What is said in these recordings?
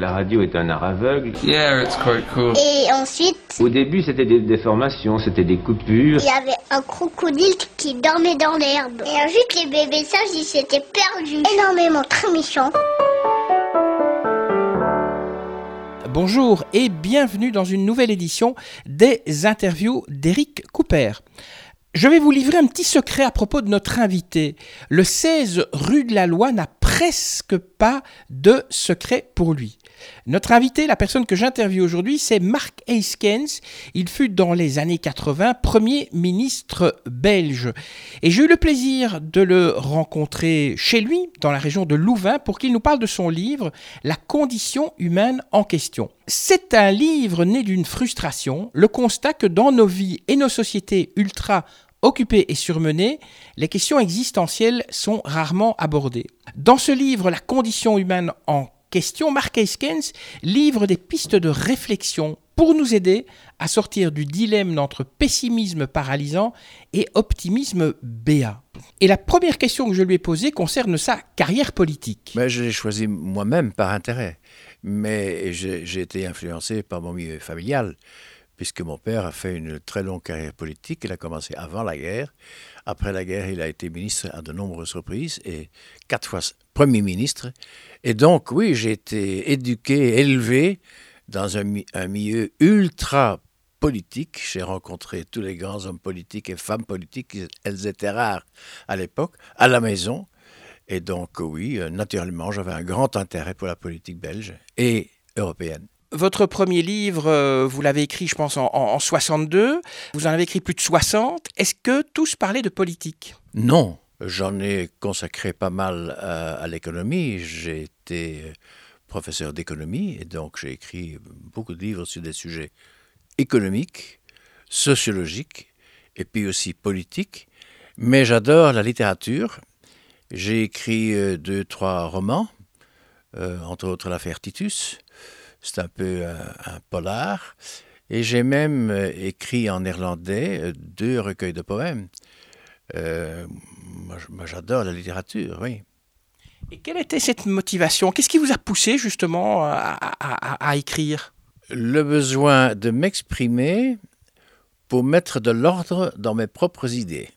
La radio est un art aveugle. Yeah, it's quite cool. Et ensuite, Au début, c'était des déformations, c'était des coupures. il y avait un crocodile qui dormait dans l'herbe. Et ensuite, les bébés sages, ils s'étaient perdus. Énormément, très méchants. Bonjour et bienvenue dans une nouvelle édition des interviews d'Éric Cooper. Je vais vous livrer un petit secret à propos de notre invité. Le 16 rue de la Loi n'a presque pas de secret pour lui. Notre invité, la personne que j'interviewe aujourd'hui, c'est Mark Heiskens. Il fut dans les années 80 Premier ministre belge. Et j'ai eu le plaisir de le rencontrer chez lui, dans la région de Louvain, pour qu'il nous parle de son livre La condition humaine en question. C'est un livre né d'une frustration, le constat que dans nos vies et nos sociétés ultra occupées et surmenées, les questions existentielles sont rarement abordées. Dans ce livre, La condition humaine en question, Mark Heiskens livre des pistes de réflexion pour nous aider à sortir du dilemme entre pessimisme paralysant et optimisme béat. Et la première question que je lui ai posée concerne sa carrière politique. Mais je l'ai choisi moi-même par intérêt. Mais j'ai été influencé par mon milieu familial, puisque mon père a fait une très longue carrière politique. Il a commencé avant la guerre. Après la guerre, il a été ministre à de nombreuses reprises et quatre fois Premier ministre. Et donc, oui, j'ai été éduqué, élevé dans un, mi- un milieu ultra politique. J'ai rencontré tous les grands hommes politiques et femmes politiques. Elles étaient rares à l'époque, à la maison. Et donc, oui, euh, naturellement, j'avais un grand intérêt pour la politique belge et européenne. Votre premier livre, euh, vous l'avez écrit, je pense, en, en- en 62. Vous en avez écrit plus de 60. Est-ce que tous parlaient de politique? Non, j'en ai consacré pas mal à, à l'économie. J'ai été euh, professeur d'économie et donc j'ai écrit beaucoup de livres sur des sujets économiques, sociologiques et puis aussi politiques. Mais j'adore la littérature. J'ai écrit euh, deux, trois romans, euh, entre autres l'affaire Titus. C'est un peu un, un polar. Et j'ai même euh, écrit en néerlandais euh, deux recueils de poèmes. Euh, moi, j'adore la littérature, oui. Et quelle était cette motivation? Qu'est-ce qui vous a poussé justement à, à- à- à écrire? Le besoin de m'exprimer pour mettre de l'ordre dans mes propres idées.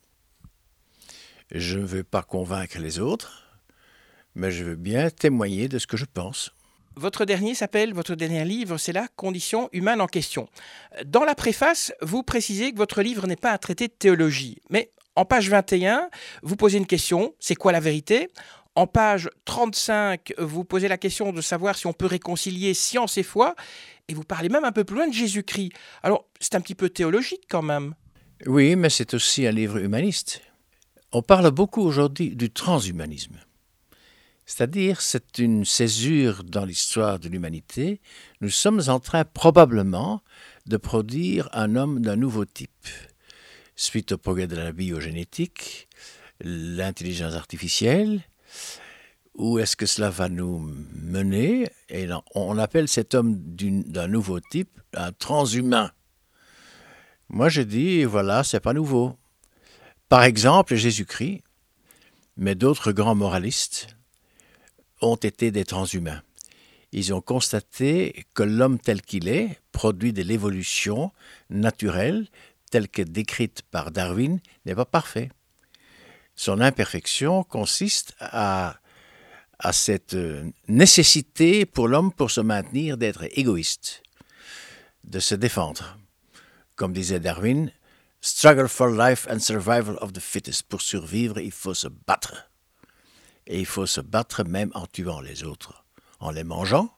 Je ne veux pas convaincre les autres, mais je veux bien témoigner de ce que je pense. Votre dernier s'appelle, votre dernier livre, c'est La condition humaine en question. Dans la préface, vous précisez que votre livre n'est pas un traité de théologie, mais en page 21, vous posez une question, c'est quoi la vérité? En page 35, vous posez la question de savoir si on peut réconcilier science et foi, et vous parlez même un peu plus loin de Jésus-Christ. Alors, c'est un petit peu théologique quand même. Oui, mais c'est aussi un livre humaniste. On parle beaucoup aujourd'hui du transhumanisme. C'est-à-dire, c'est une césure dans l'histoire de l'humanité. Nous sommes en train probablement de produire un homme d'un nouveau type. Suite au progrès de la biogénétique, l'intelligence artificielle, où est-ce que cela va nous mener? Et on appelle cet homme d'un nouveau type un transhumain. Moi, je dis, voilà, c'est pas nouveau. Par exemple, Jésus-Christ, mais d'autres grands moralistes ont été des transhumains. Ils ont constaté que l'homme tel qu'il est produit de l'évolution naturelle, telle que décrite par Darwin, n'est pas parfait. Son imperfection consiste à, à cette euh, nécessité pour l'homme pour se maintenir d'être égoïste, de se défendre comme disait Darwin, struggle for life and survival of the fittest. Pour survivre, il faut se battre. Et il faut se battre même en tuant les autres, en les mangeant.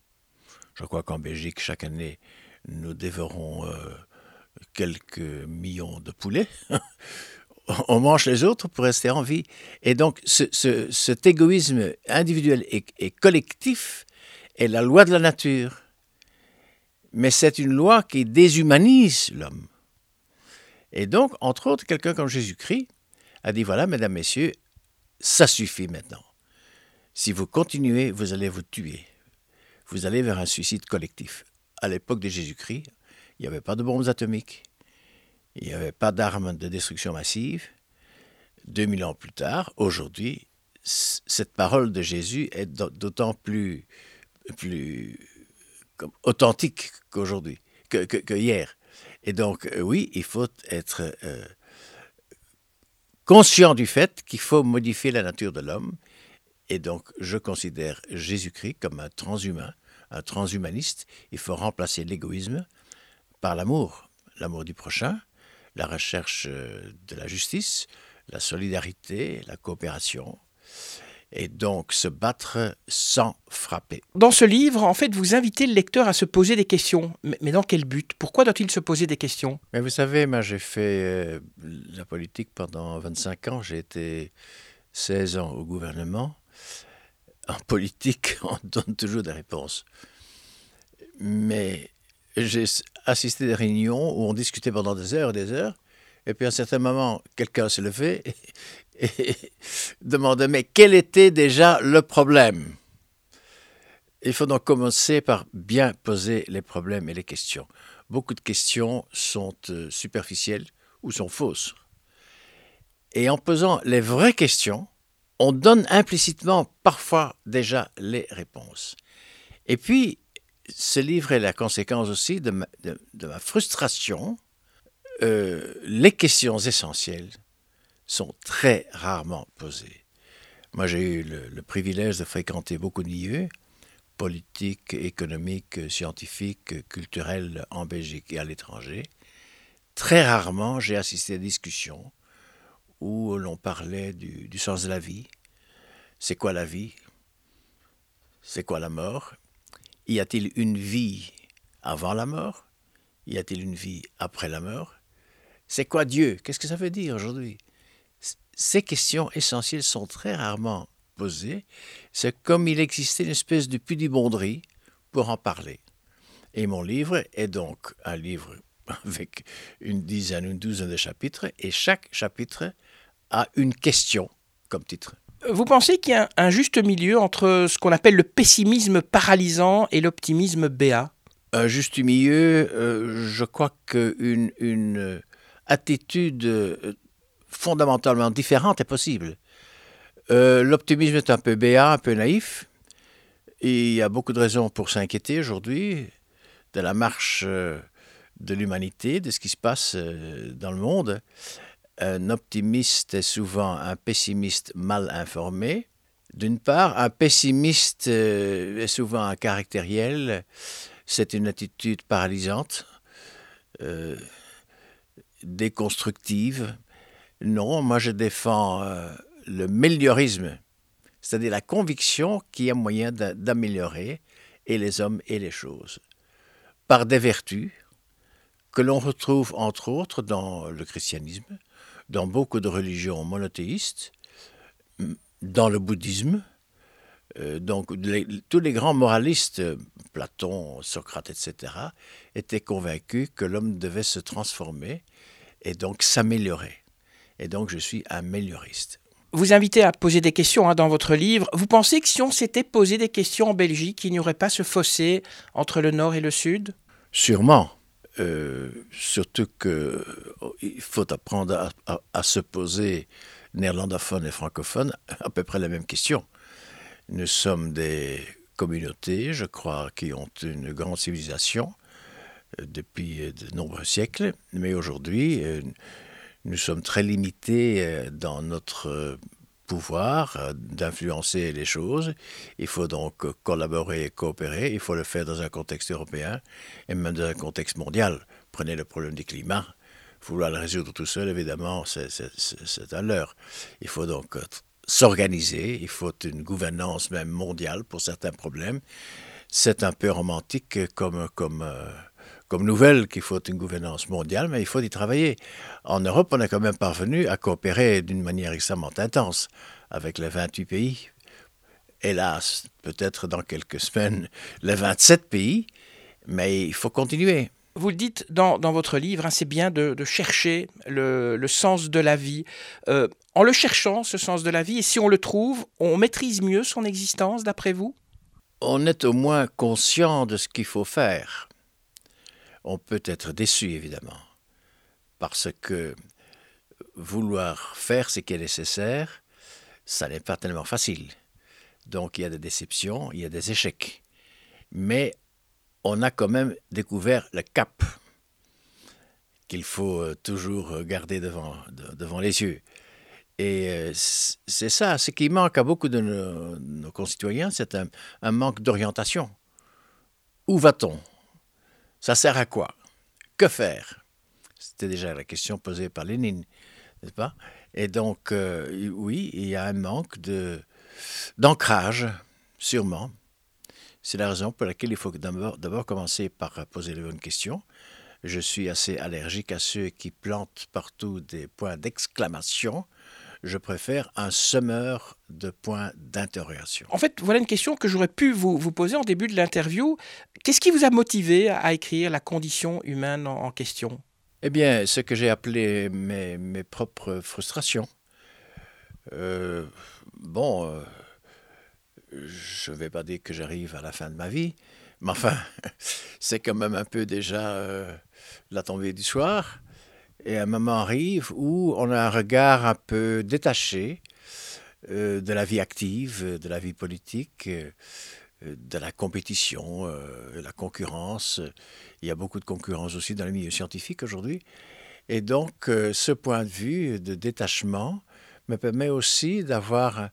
Je crois qu'en Belgique, chaque année, nous dévorons euh, quelques millions de poulets. On mange les autres pour rester en vie. Et donc, ce- ce- cet égoïsme individuel et, et collectif est la loi de la nature. Mais c'est une loi qui déshumanise l'homme. Et donc, entre autres, quelqu'un comme Jésus-Christ a dit, voilà, mesdames, messieurs, ça suffit maintenant. Si vous continuez, vous allez vous tuer. Vous allez vers un suicide collectif. À l'époque de Jésus-Christ, il n'y avait pas de bombes atomiques. Il n'y avait pas d'armes de destruction massive. 2000 ans plus tard, aujourd'hui, cette parole de Jésus est d'au- d'autant plus, plus authentique qu'aujourd'hui, que, hier. Et donc, euh, oui, il faut être euh, conscient du fait qu'il faut modifier la nature de l'homme. Et donc, je considère Jésus-Christ comme un transhumain, un transhumaniste. Il faut remplacer l'égoïsme par l'amour, l'amour du prochain, la recherche de la justice, la solidarité, la coopération, et donc se battre sans frapper. Dans ce livre, en fait, vous invitez le lecteur à se poser des questions. Mais dans quel but? Pourquoi doit-il se poser des questions? Mais vous savez, moi j'ai fait euh, la politique pendant 25 ans. J'ai été 16 ans au gouvernement. En politique, on donne toujours des réponses. Mais j'ai assisté à des réunions où on discutait pendant des heures et des heures. Et puis à un certain moment, quelqu'un s'est levé et demandait mais quel était déjà le problème? Il faut donc commencer par bien poser les problèmes et les questions. Beaucoup de questions sont euh, superficielles ou sont fausses. Et en posant les vraies questions, on donne implicitement parfois déjà les réponses. Et puis, ce livre est la conséquence aussi de ma, frustration. Euh, les questions essentielles sont très rarement posées. Moi, j'ai eu le, privilège de fréquenter beaucoup de milieux politiques, économiques, scientifiques, culturels en Belgique et à l'étranger. Très rarement, j'ai assisté à des discussions où l'on parlait du, sens de la vie. C'est quoi la vie? C'est quoi la mort? Y a-t-il une vie avant la mort? Y a-t-il une vie après la mort? C'est quoi Dieu? Qu'est-ce que ça veut dire aujourd'hui? Ces questions essentielles sont très rarement posées. C'est comme il existait une espèce de pudibonderie pour en parler. Et mon livre est donc un livre avec une dizaine, une douzaine de chapitres, et chaque chapitre a une question comme titre. Vous pensez qu'il y a un juste milieu entre ce qu'on appelle le pessimisme paralysant et l'optimisme béat? Un juste milieu, euh, je crois qu'une une attitude euh, fondamentalement différente est possible. Euh, l'optimisme est un peu béat, un peu naïf. Et il y a beaucoup de raisons pour s'inquiéter aujourd'hui de la marche euh, de l'humanité, de ce qui se passe euh, dans le monde. Un optimiste est souvent un pessimiste mal informé. D'une part, un pessimiste est souvent un caractériel. C'est une attitude paralysante, déconstructive, non, moi je défends euh, le méliorisme, c'est-à-dire la conviction qu'il y a moyen d'améliorer et les hommes et les choses, par des vertus que l'on retrouve entre autres dans le christianisme, dans beaucoup de religions monothéistes, dans le bouddhisme. Euh, donc tous les grands moralistes, Platon, Socrate, etc., étaient convaincus que l'homme devait se transformer et donc s'améliorer et donc je suis un mélioriste. Vous invitez à poser des questions hein, dans votre livre. Vous pensez que si on s'était posé des questions en Belgique, il n'y aurait pas ce fossé entre le nord et le sud? Sûrement. Euh, surtout qu'il oh, faut apprendre à, se poser néerlandophone et francophone à peu près la même question. Nous sommes des communautés, je crois, qui ont une grande civilisation euh, depuis de nombreux siècles, mais aujourd'hui, euh, nous sommes très limités euh, dans notre euh, pouvoir euh, d'influencer les choses. Il faut donc collaborer et coopérer. Il faut le faire dans un contexte européen et même dans un contexte mondial. Prenez le problème du climat. Vouloir le résoudre tout seul, évidemment, c'est à l'heure. Il faut donc s'organiser. Il faut une gouvernance même mondiale pour certains problèmes. C'est un peu romantique comme, comme comme nouvelle qu'il faut une gouvernance mondiale, mais il faut y travailler. En Europe, on est quand même parvenu à coopérer d'une manière extrêmement intense avec les 28 pays. Hélas, peut-être dans quelques semaines, les 27 pays, mais il faut continuer. Vous le dites dans, votre livre, hein, c'est bien de, chercher le, sens de la vie. Euh, en le cherchant, ce sens de la vie, et si on le trouve, on maîtrise mieux son existence, d'après vous? On est au moins conscient de ce qu'il faut faire on peut être déçu, évidemment, parce que vouloir faire ce qui est nécessaire, ça n'est pas tellement facile. Donc il y a des déceptions, il y a des échecs. Mais on a quand même découvert le cap qu'il faut euh, toujours garder devant, devant les yeux. Et euh, c'est ça, ce qui manque à beaucoup de nos, concitoyens, c'est un, manque d'orientation. Où va-t-on? Ça sert à quoi? Que faire? C'était déjà la question posée par Lénine, n'est-ce pas? Et donc, euh, oui, il y a un manque d'ancrage, sûrement. C'est la raison pour laquelle il faut d'abord commencer par poser les bonnes questions. Je suis assez allergique à ceux qui plantent partout des points d'exclamation je préfère un semeur de points d'interrogation. En fait, voilà une question que j'aurais pu vous, vous, poser en début de l'interview. Qu'est-ce qui vous a motivé à écrire la condition humaine en, question? Eh bien, ce que j'ai appelé mes, mes, propres frustrations. Euh, bon, euh, je ne vais pas dire que j'arrive à la fin de ma vie, mais enfin, c'est quand même un peu déjà euh, la tombée du soir. Et un moment arrive où on a un regard un peu détaché euh, de la vie active, de la vie politique, euh, de la compétition, euh, la concurrence. Il y a beaucoup de concurrence aussi dans le milieu scientifique aujourd'hui. Et donc, ce point de vue de détachement me permet aussi d'avoir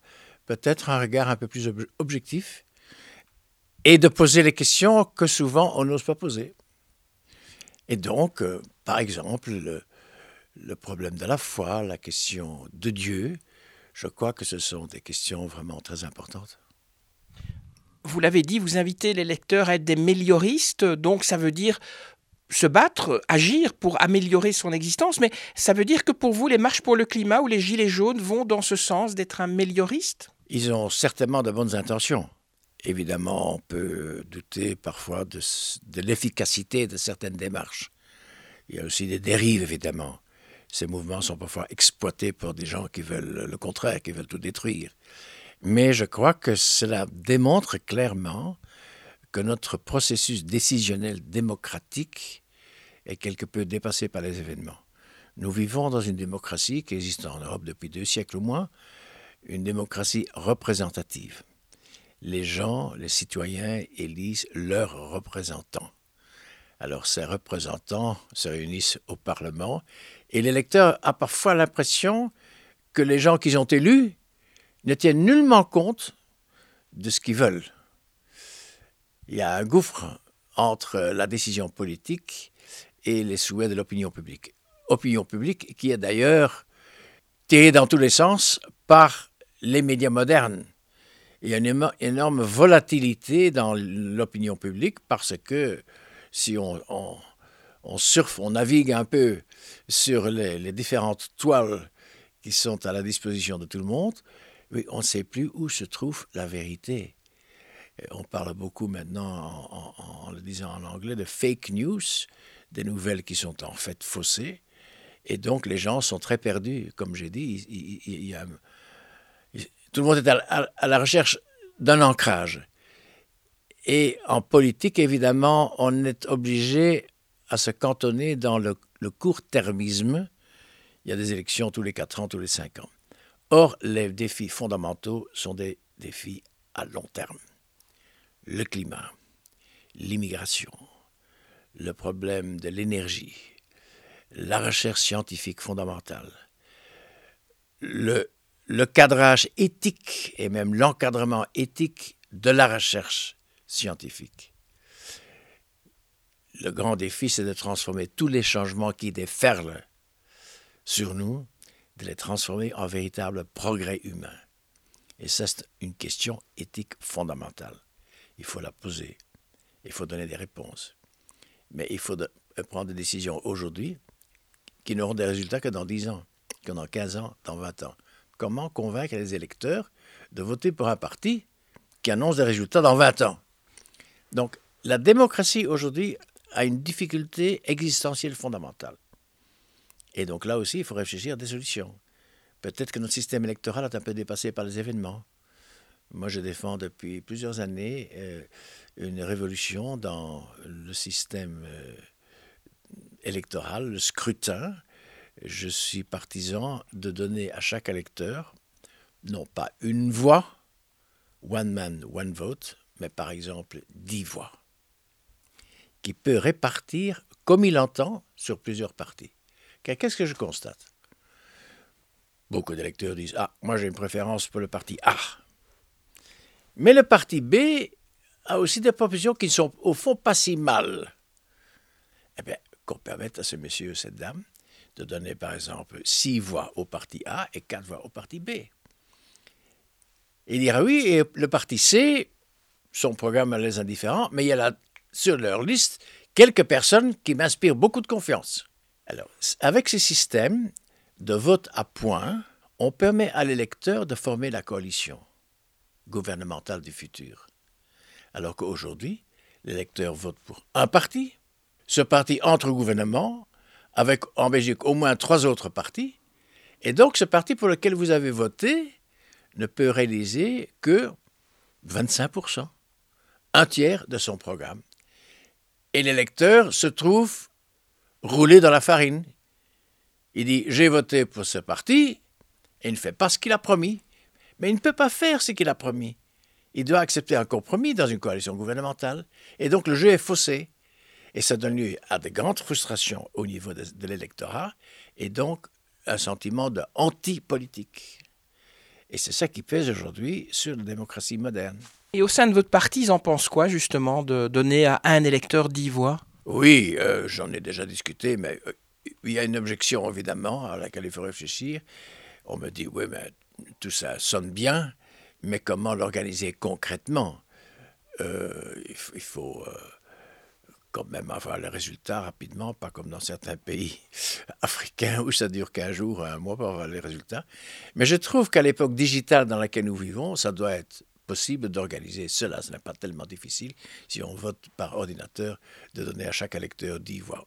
peut-être un regard un peu plus objectif et de poser les questions que souvent on n'ose pas poser. Et donc, par exemple, le, le problème de la foi, la question de Dieu, je crois que ce sont des questions vraiment très importantes. Vous l'avez dit, vous invitez les lecteurs à être des mélioristes, donc ça veut dire se battre, agir pour améliorer son existence, mais ça veut dire que pour vous, les marches pour le climat ou les gilets jaunes vont dans ce sens d'être un mélioriste? Ils ont certainement de bonnes intentions. Évidemment, on peut douter parfois de, l'efficacité de certaines démarches. Il y a aussi des dérives, évidemment ces mouvements sont parfois exploités par des gens qui veulent le contraire, qui veulent tout détruire. Mais je crois que cela démontre clairement que notre processus décisionnel démocratique est quelque peu dépassé par les événements. Nous vivons dans une démocratie qui existe en Europe depuis deux siècles au moins, une démocratie représentative. Les gens, les citoyens élisent leurs représentants. Alors ces représentants se réunissent au Parlement et l'électeur a parfois l'impression que les gens qu'ils ont élus ne tiennent nullement compte de ce qu'ils veulent. Il y a un gouffre entre la décision politique et les souhaits de l'opinion publique. Opinion publique qui est d'ailleurs tirée dans tous les sens par les médias modernes. Il y a une énorme volatilité dans l'opinion publique parce que si on, on surfe, on navigue un peu sur les, différentes toiles qui sont à la disposition de tout le monde, oui, on ne sait plus où se trouve la vérité. on parle beaucoup maintenant, en, le disant en anglais, de fake news, des nouvelles qui sont en fait faussées. Et donc les gens sont très perdus. Comme j'ai dit, il, tout le monde est à la recherche d'un ancrage. Et en politique, évidemment, on est obligé à se cantonner dans le, court-termisme. Il y a des élections tous les 4 ans, tous les 5 ans. Or, les défis fondamentaux sont des défis à long terme. Le climat, l'immigration, le problème de l'énergie, la recherche scientifique fondamentale, le, le cadrage éthique et même l'encadrement éthique de la recherche scientifique le grand défi, c'est de transformer tous les changements qui déferlent sur nous, de les transformer en véritable progrès humain. Et ça, c'est une question éthique fondamentale. Il faut la poser. Il faut donner des réponses. Mais il faut prendre des décisions aujourd'hui qui n'auront des résultats que dans 10 ans, que dans 15 ans, dans 20 ans. Comment convaincre les électeurs de voter pour un parti qui annonce des résultats dans 20 ans Donc, la démocratie aujourd'hui a une difficulté existentielle fondamentale. Et donc là aussi, il faut réfléchir à des solutions. Peut-être que notre système électoral est un peu dépassé par les événements. Moi, je défends depuis plusieurs années euh, une révolution dans le système euh, électoral, le scrutin. Je suis partisan de donner à chaque électeur, non pas une voix, one man, one vote, mais par exemple dix voix qui peut répartir comme il entend sur plusieurs partis. Qu'est-ce que je constate? Beaucoup d'électeurs disent Ah, moi j'ai une préférence pour le parti A. Mais le parti B a aussi des propositions qui sont au fond pas si mal. Eh bien, qu'on permette à ce monsieur ou cette dame de donner par exemple six voix au parti A et quatre voix au parti B. Il dira oui, et le parti C, son programme les indifférent, mais il y a là, sur leur liste quelques personnes qui m'inspirent beaucoup de confiance. Alors, avec ce système de vote à points, on permet à l'électeur de former la coalition gouvernementale du futur. Alors qu'aujourd'hui, l'électeur vote pour un parti, ce parti entre gouvernement, avec en Belgique au moins trois autres partis, et donc ce parti pour lequel vous avez voté ne peut réaliser que 25%, un tiers de son programme. Et l'électeur se trouve roulé dans la farine. Il dit J'ai voté pour ce parti, et il ne fait pas ce qu'il a promis. Mais il ne peut pas faire ce qu'il a promis. Il doit accepter un compromis dans une coalition gouvernementale. Et donc le jeu est faussé. Et ça donne lieu à de grandes frustrations au niveau de, de l'électorat et donc un sentiment de anti-politique. Et c'est ça qui pèse aujourd'hui sur la démocratie moderne. Et au sein de votre parti, ils en pensent quoi justement de donner à un électeur dix voix? Oui, euh, j'en ai déjà discuté, mais euh, il y a une objection évidemment à laquelle il faut réfléchir. On me dit, oui, mais tout ça sonne bien, mais comment l'organiser concrètement? Euh, il, il, faut quand même avoir le résultat rapidement, pas comme dans certains pays africains où ça dure qu'un jour, un mois pour avoir les résultats. Mais je trouve qu'à l'époque digitale dans laquelle nous vivons, ça doit être possible d'organiser cela. Ce n'est pas tellement difficile si on vote par ordinateur de donner à chaque électeur 10 voix.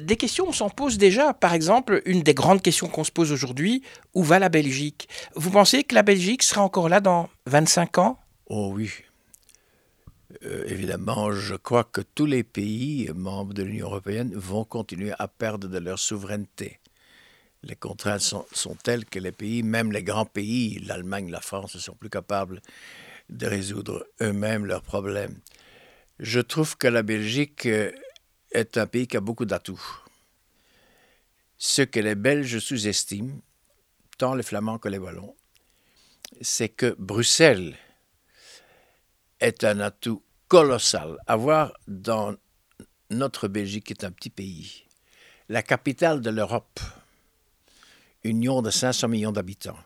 Des questions, on s'en pose déjà. Par exemple, une des grandes questions qu'on se pose aujourd'hui, où va la Belgique? Vous pensez que la Belgique sera encore là dans 25 ans? Oh oui, euh, évidemment, je crois que tous les pays membres de l'Union européenne vont continuer à perdre de leur souveraineté. Les contraintes sont, sont, telles que les pays, même les grands pays, l'Allemagne, la France, ne sont plus capables de résoudre eux-mêmes leurs problèmes. Je trouve que la Belgique est un pays qui a beaucoup d'atouts. Ce que les Belges sous-estiment, tant les Flamands que les Wallons, c'est que Bruxelles est un atout colossal. Avoir dans notre Belgique, qui est un petit pays, la capitale de l'Europe, union de 500 millions d'habitants,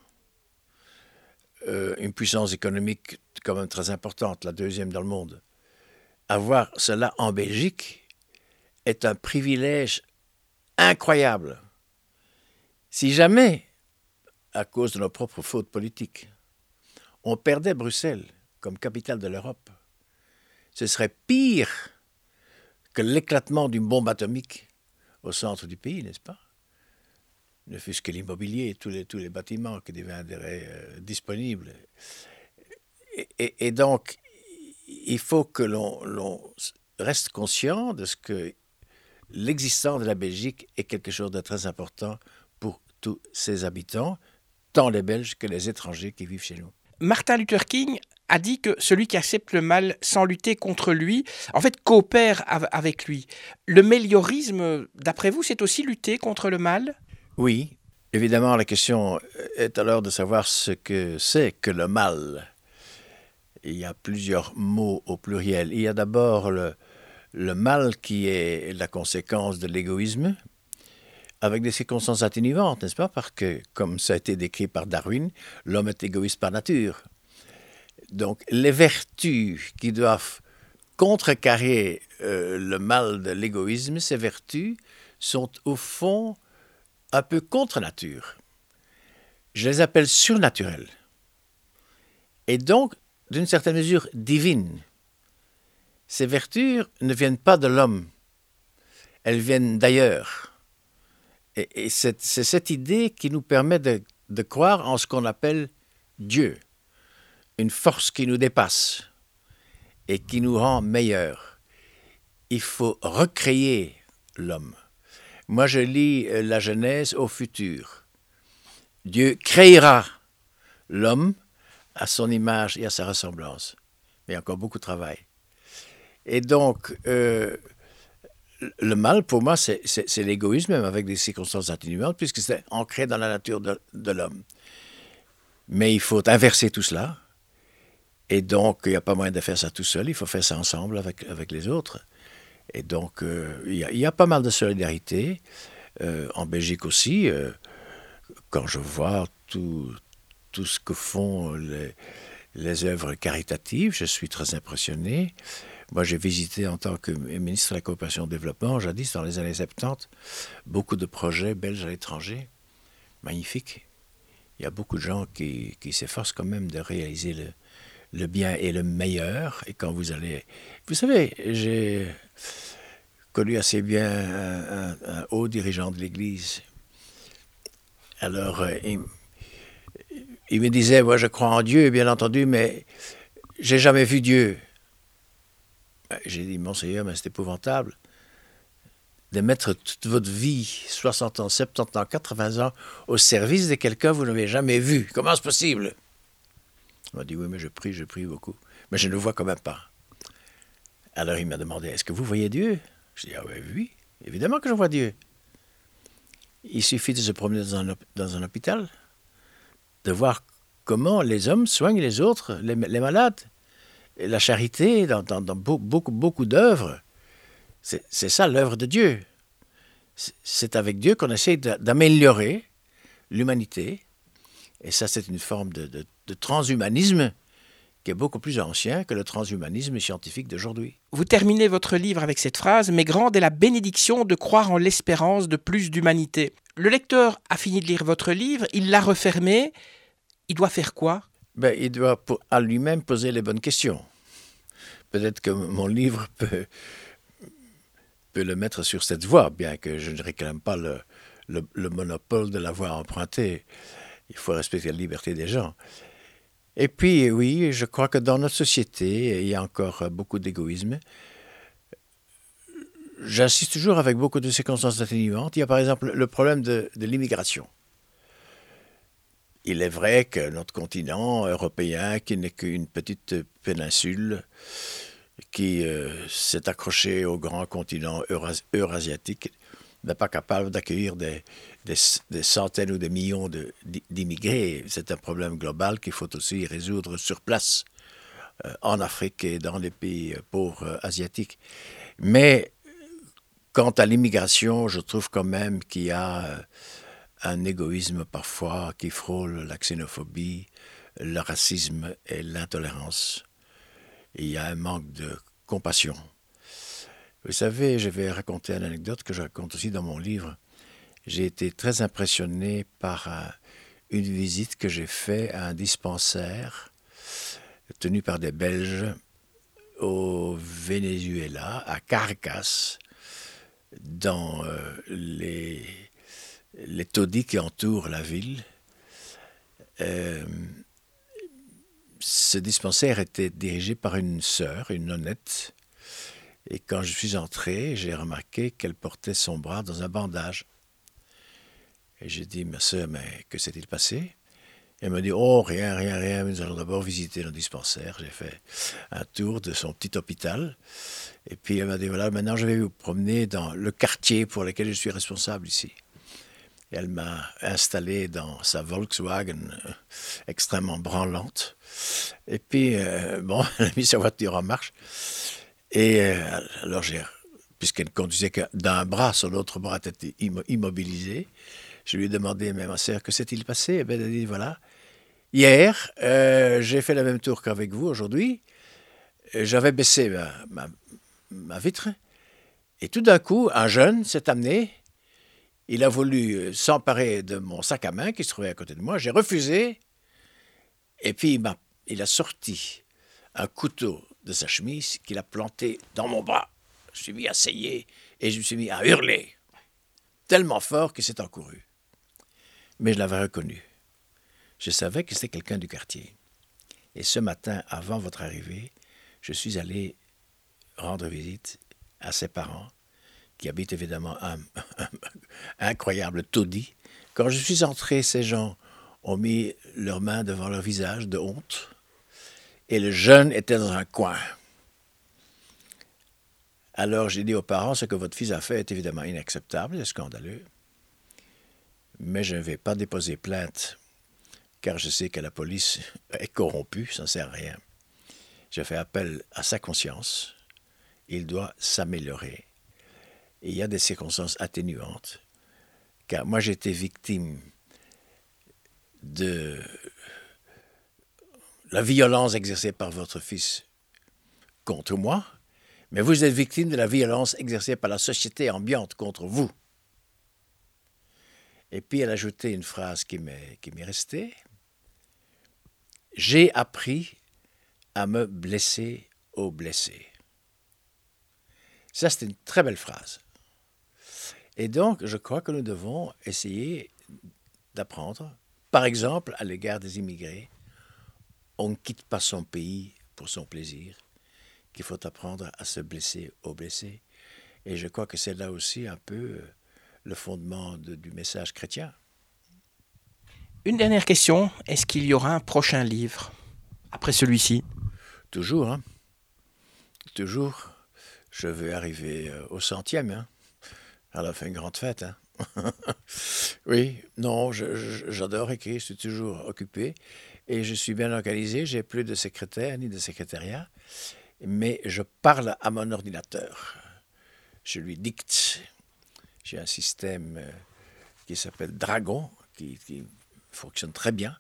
euh, une puissance économique quand même très importante, la deuxième dans le monde. Avoir cela en Belgique est un privilège incroyable. Si jamais, à cause de nos propres fautes politiques, on perdait Bruxelles, comme capitale de l'Europe, ce serait pire que l'éclatement d'une bombe atomique au centre du pays, n'est-ce pas? Ne fût-ce que l'immobilier, tous les, bâtiments qui deviendraient euh, disponibles. Et, donc, il faut que l'on reste conscient de ce que l'existence de la Belgique est quelque chose de très important pour tous ses habitants, tant les Belges que les étrangers qui vivent chez nous. Martin Luther King a dit que celui qui accepte le mal sans lutter contre lui, en fait, coopère avec lui. Le méliorisme, d'après vous, c'est aussi lutter contre le mal? Oui. Évidemment, la question est alors de savoir ce que c'est que le mal. Il y a plusieurs mots au pluriel. Il y a d'abord le, le mal qui est la conséquence de l'égoïsme, avec des circonstances atténuantes, n'est-ce pas? Parce que, comme ça a été décrit par Darwin, l'homme est égoïste par nature. Donc, les vertus qui doivent contrecarrer euh, le mal de l'égoïsme, ces vertus sont au fond un peu contre nature. Je les appelle surnaturelles. Et donc, d'une certaine mesure, divines. Ces vertus ne viennent pas de l'homme, elles viennent d'ailleurs. Et, c'est cette idée qui nous permet de croire en ce qu'on appelle Dieu une force qui nous dépasse et qui nous rend meilleurs. Il faut recréer l'homme. Moi, je lis la Genèse au futur. Dieu créera l'homme à son image et à sa ressemblance. Mais il y a encore beaucoup de travail. Et donc, euh, le mal, pour moi, c'est l'égoïsme, même avec des circonstances atténuantes, puisque c'est ancré dans la nature de, l'homme. Mais il faut inverser tout cela. Et donc, il n'y a pas moyen de faire ça tout seul, il faut faire ça ensemble avec, avec les autres. Et donc, euh, il y, a pas mal de solidarité. Euh, en Belgique aussi, euh, quand je vois tout, tout ce que font les, les œuvres caritatives, je suis très impressionné. Moi, j'ai visité en tant que ministre de la Coopération et du Développement, jadis dans les années 70, beaucoup de projets belges à l'étranger. Magnifique. Il y a beaucoup de gens qui, qui s'efforcent quand même de réaliser le, le, bien et le meilleur. Et quand vous allez. Vous savez, j'ai connu assez bien un, haut dirigeant de l'Église. Alors, euh, il, il me disait Moi, je crois en Dieu, bien entendu, mais j'ai jamais vu Dieu. J'ai dit, Monseigneur, mais c'est épouvantable de mettre toute votre vie, 60 ans, 70 ans, 80 ans, au service de quelqu'un que vous n'avez jamais vu. Comment c'est possible? Il m'a dit, oui, mais je prie, je prie beaucoup. Mais je ne le vois quand même pas. Alors il m'a demandé, est-ce que vous voyez Dieu? Je dis, ah oui, oui, évidemment que je vois Dieu. Il suffit de se promener dans un, dans un hôpital, de voir comment les hommes soignent les autres, les malades la charité dans, beaucoup, beaucoup d'œuvres, c'est ça l'œuvre de Dieu. C'est avec Dieu qu'on essaie d'améliorer l'humanité. Et ça, c'est une forme de, transhumanisme qui est beaucoup plus ancien que le transhumanisme scientifique d'aujourd'hui. Vous terminez votre livre avec cette phrase Mais grande est la bénédiction de croire en l'espérance de plus d'humanité. Le lecteur a fini de lire votre livre, il l'a refermé. Il doit faire quoi? Ben, il doit à lui-même poser les bonnes questions. Peut-être que mon livre peut, peut le mettre sur cette voie, bien que je ne réclame pas le, le, monopole de l'avoir emprunté. Il faut respecter la liberté des gens. Et puis, oui, je crois que dans notre société, il y a encore beaucoup d'égoïsme. J'insiste toujours avec beaucoup de circonstances atténuantes. Il y a par exemple le problème de, de l'immigration. Il est vrai que notre continent européen, qui n'est qu'une petite péninsule, qui euh, s'est accroché au grand continent eurasiatique, n'est pas capable d'accueillir des, centaines ou des millions d'immigrés. C'est un problème global qu'il faut aussi résoudre sur place, euh, en Afrique et dans les pays pauvres euh, asiatiques. Mais quant à l'immigration, je trouve quand même qu'il y a un égoïsme parfois qui frôle la xénophobie, le racisme et l'intolérance. Il y a un manque de compassion. Vous savez, je vais raconter une anecdote que je raconte aussi dans mon livre. J'ai été très impressionné par une visite que j'ai faite à un dispensaire tenu par des Belges au Venezuela, à Caracas, dans euh, les les taudis qui entourent la ville. Euh, ce dispensaire était dirigé par une sœur, une nonnette. Et quand je suis entré, j'ai remarqué qu'elle portait son bras dans un bandage. Et j'ai dit, ma sœur, mais que s'est-il passé? Elle m'a dit, oh, rien, rien, rien, nous allons d'abord visiter le dispensaire. J'ai fait un tour de son petit hôpital. Et puis elle m'a dit, voilà, maintenant je vais vous promener dans le quartier pour lequel je suis responsable ici elle m'a installé dans sa Volkswagen extrêmement branlante. Et puis, euh, bon, elle a mis sa voiture en marche. Et euh, alors, puisqu'elle conduisait d'un bras, son autre bras était immobilisé, je lui ai demandé, mais ma sœur, que s'est-il passé? Eh elle a dit, voilà, hier, j'ai fait le même tour qu'avec vous aujourd'hui. J'avais baissé ma vitre. Et tout d'un coup, un jeune s'est amené il a voulu euh, s'emparer de mon sac à main qui se trouvait à côté de moi. J'ai refusé. Et puis il a sorti un couteau de sa chemise qu'il a planté dans mon bras. Je suis mis à saigner et je me suis mis à hurler. Tellement fort qu'il s'est encouru. Mais je l'avais reconnu. Je savais que c'était quelqu'un du quartier. Et ce matin, avant votre arrivée, je suis allé rendre visite à ses parents qui habite évidemment un, incroyable taudis. Quand je suis entré, ces gens ont mis leurs mains devant leur visage de honte, et le jeune était dans un coin. Alors j'ai dit aux parents, ce que votre fils a fait est évidemment inacceptable, et scandaleux. Mais je ne vais pas déposer plainte, car je sais que la police est corrompue, ça ne sert à rien. Je fais appel à sa conscience. Il doit s'améliorer. il y a des circonstances atténuantes, car moi j'ai été victime de la violence exercée par votre fils contre moi, mais vous êtes victime de la violence exercée par la société ambiante contre vous. Et puis elle a ajouté une phrase qui m'est, qui m'est restée. J'ai appris à me blesser au blessé. Ça, c'est une très belle phrase. Et donc, je crois que nous devons essayer d'apprendre, par exemple, à l'égard des immigrés, on ne quitte pas son pays pour son plaisir, qu'il faut apprendre à se blesser au blessé. Et je crois que c'est là aussi un peu euh, le fondement du message chrétien. Une dernière question, est-ce qu'il y aura un prochain livre après celui-ci? Toujours, hein. Toujours. Je vais arriver euh, au centième, hein. Alors, fait une grande fête, hein. oui, non, j'adore écrire, je suis toujours occupé et je suis bien organisé. J'ai plus de secrétaire ni de secrétariat, mais je parle à mon ordinateur. Je lui dicte. J'ai un système euh, qui s'appelle Dragon, qui, fonctionne très bien.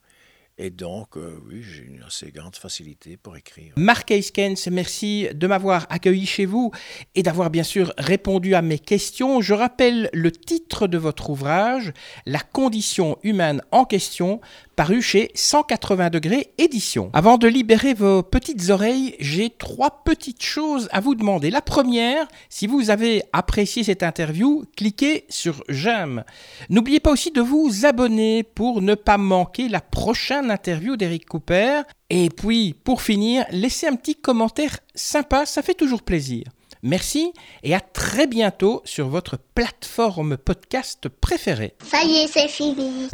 Et donc, euh, oui, j'ai une assez grande facilité pour écrire. Marc Eiskens, merci de m'avoir accueilli chez vous et d'avoir bien sûr répondu à mes questions. Je rappelle le titre de votre ouvrage, La condition humaine en question, paru chez 180 degrés édition. Avant de libérer vos petites oreilles, j'ai trois petites choses à vous demander. La première, si vous avez apprécié cette interview, cliquez sur j'aime. N'oubliez pas aussi de vous abonner pour ne pas manquer la prochaine interview d'Eric Cooper. Et puis, pour finir, laissez un petit commentaire sympa, ça fait toujours plaisir. Merci et à très bientôt sur votre plateforme podcast préférée. Ça y est, c'est fini.